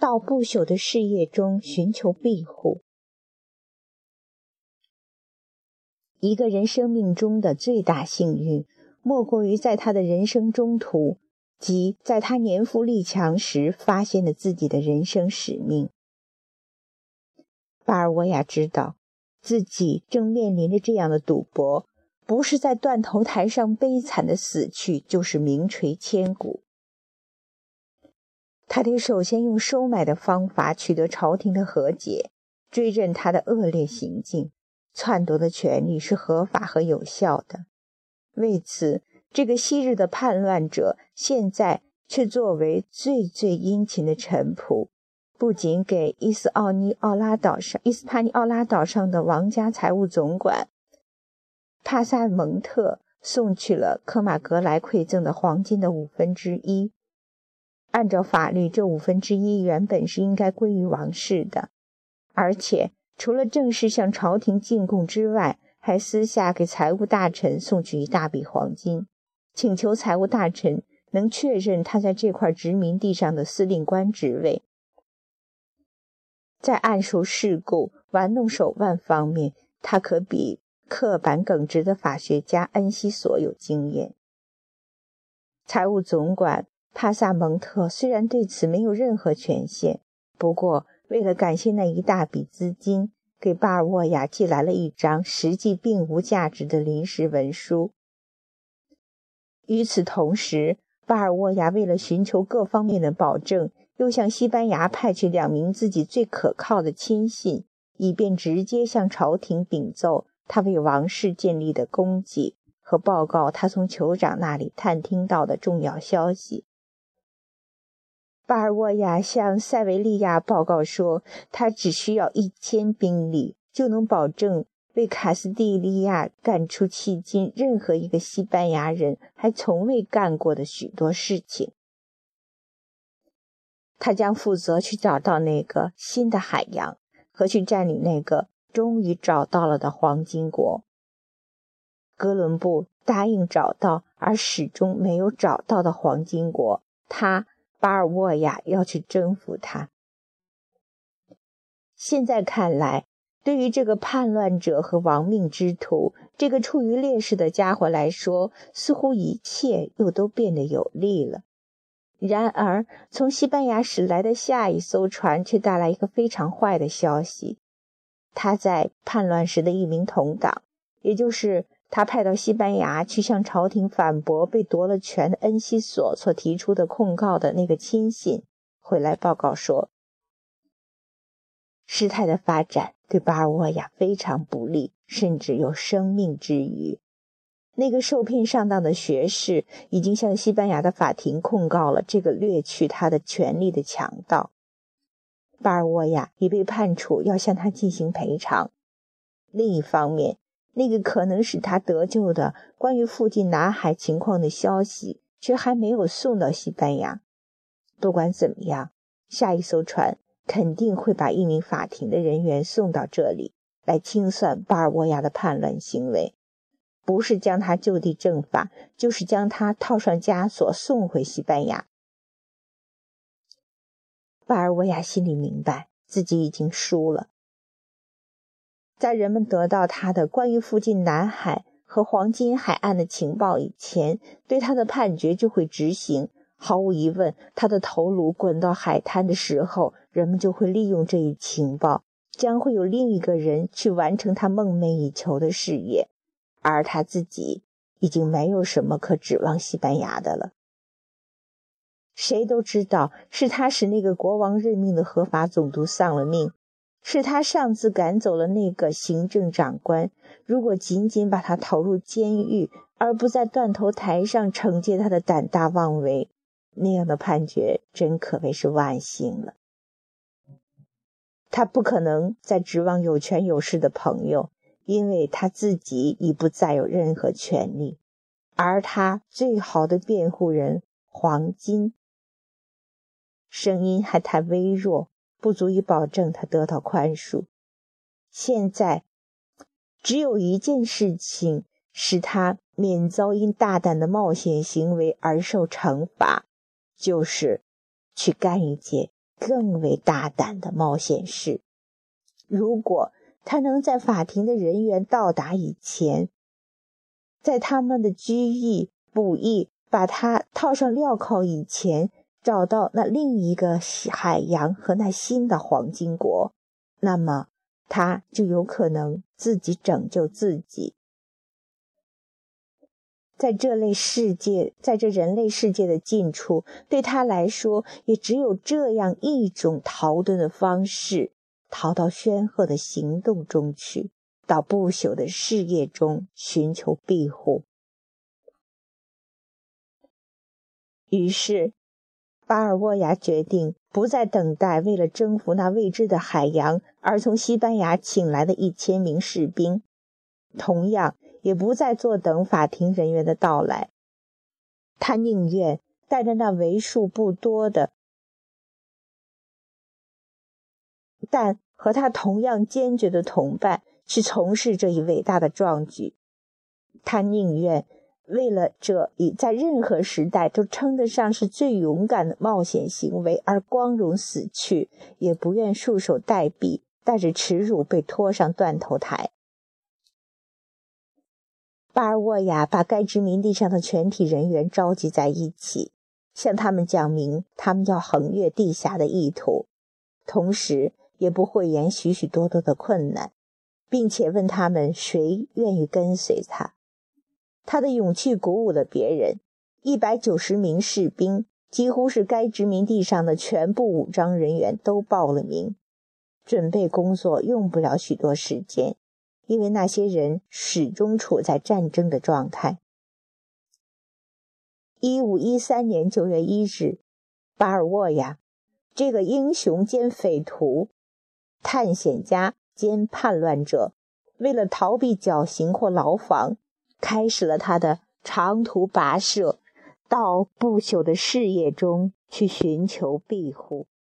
到不朽的事业中寻求庇护。一个人生命中的最大幸运，莫过于在他的人生中途，即在他年富力强时，发现了自己的人生使命。巴尔沃亚知道，自己正面临着这样的赌博：不是在断头台上悲惨的死去，就是名垂千古。他得首先用收买的方法取得朝廷的和解，追认他的恶劣行径。篡夺的权利是合法和有效的。为此，这个昔日的叛乱者现在却作为最最殷勤的臣仆，不仅给伊斯奥尼奥拉岛上、伊斯帕尼奥拉岛上的王家财务总管帕萨蒙特送去了科马格莱馈赠的黄金的五分之一。按照法律，这五分之一原本是应该归于王室的，而且。除了正式向朝廷进贡之外，还私下给财务大臣送去一大笔黄金，请求财务大臣能确认他在这块殖民地上的司令官职位。在暗数事故、玩弄手腕方面，他可比刻板耿直的法学家恩西索有经验。财务总管帕萨蒙特虽然对此没有任何权限，不过。为了感谢那一大笔资金，给巴尔沃亚寄来了一张实际并无价值的临时文书。与此同时，巴尔沃亚为了寻求各方面的保证，又向西班牙派去两名自己最可靠的亲信，以便直接向朝廷禀奏他为王室建立的功绩和报告他从酋长那里探听到的重要消息。巴尔沃亚向塞维利亚报告说，他只需要一千兵力，就能保证为卡斯蒂利亚干出迄今任何一个西班牙人还从未干过的许多事情。他将负责去找到那个新的海洋，和去占领那个终于找到了的黄金国。哥伦布答应找到而始终没有找到的黄金国，他。巴尔沃亚要去征服他。现在看来，对于这个叛乱者和亡命之徒，这个处于劣势的家伙来说，似乎一切又都变得有利了。然而，从西班牙驶来的下一艘船却带来一个非常坏的消息：他在叛乱时的一名同党，也就是。他派到西班牙去向朝廷反驳被夺了权的恩西索所提出的控告的那个亲信回来报告说，事态的发展对巴尔沃亚非常不利，甚至有生命之虞。那个受聘上当的学士已经向西班牙的法庭控告了这个掠取他的权利的强盗。巴尔沃亚已被判处要向他进行赔偿。另一方面，那个可能使他得救的关于附近南海情况的消息，却还没有送到西班牙。不管怎么样，下一艘船肯定会把一名法庭的人员送到这里来清算巴尔沃亚的叛乱行为，不是将他就地正法，就是将他套上枷锁送回西班牙。巴尔沃亚心里明白，自己已经输了。在人们得到他的关于附近南海和黄金海岸的情报以前，对他的判决就会执行。毫无疑问，他的头颅滚到海滩的时候，人们就会利用这一情报，将会有另一个人去完成他梦寐以求的事业，而他自己已经没有什么可指望西班牙的了。谁都知道，是他使那个国王任命的合法总督丧了命。是他上次赶走了那个行政长官。如果仅仅把他投入监狱，而不在断头台上惩戒他的胆大妄为，那样的判决真可谓是万幸了。他不可能再指望有权有势的朋友，因为他自己已不再有任何权利。而他最好的辩护人黄金，声音还太微弱。不足以保证他得到宽恕。现在，只有一件事情使他免遭因大胆的冒险行为而受惩罚，就是去干一件更为大胆的冒险事。如果他能在法庭的人员到达以前，在他们的拘役、捕役把他套上镣铐以前，找到那另一个海洋和那新的黄金国，那么他就有可能自己拯救自己。在这类世界，在这人类世界的近处，对他来说，也只有这样一种逃遁的方式：逃到煊赫的行动中去，到不朽的事业中寻求庇护。于是，巴尔沃亚决定不再等待为了征服那未知的海洋而从西班牙请来的一千名士兵，同样。也不再坐等法庭人员的到来，他宁愿带着那为数不多的，但和他同样坚决的同伴去从事这一伟大的壮举。他宁愿为了这一在任何时代都称得上是最勇敢的冒险行为而光荣死去，也不愿束手待毙，带着耻辱被拖上断头台。巴尔沃亚把该殖民地上的全体人员召集在一起，向他们讲明他们要横越地峡的意图，同时也不讳言许许多多的困难，并且问他们谁愿意跟随他。他的勇气鼓舞了别人，一百九十名士兵，几乎是该殖民地上的全部武装人员都报了名。准备工作用不了许多时间。因为那些人始终处在战争的状态。一五一三年九月一日，巴尔沃亚这个英雄兼匪徒、探险家兼叛乱者，为了逃避绞刑或牢房，开始了他的长途跋涉，到不朽的事业中去寻求庇护。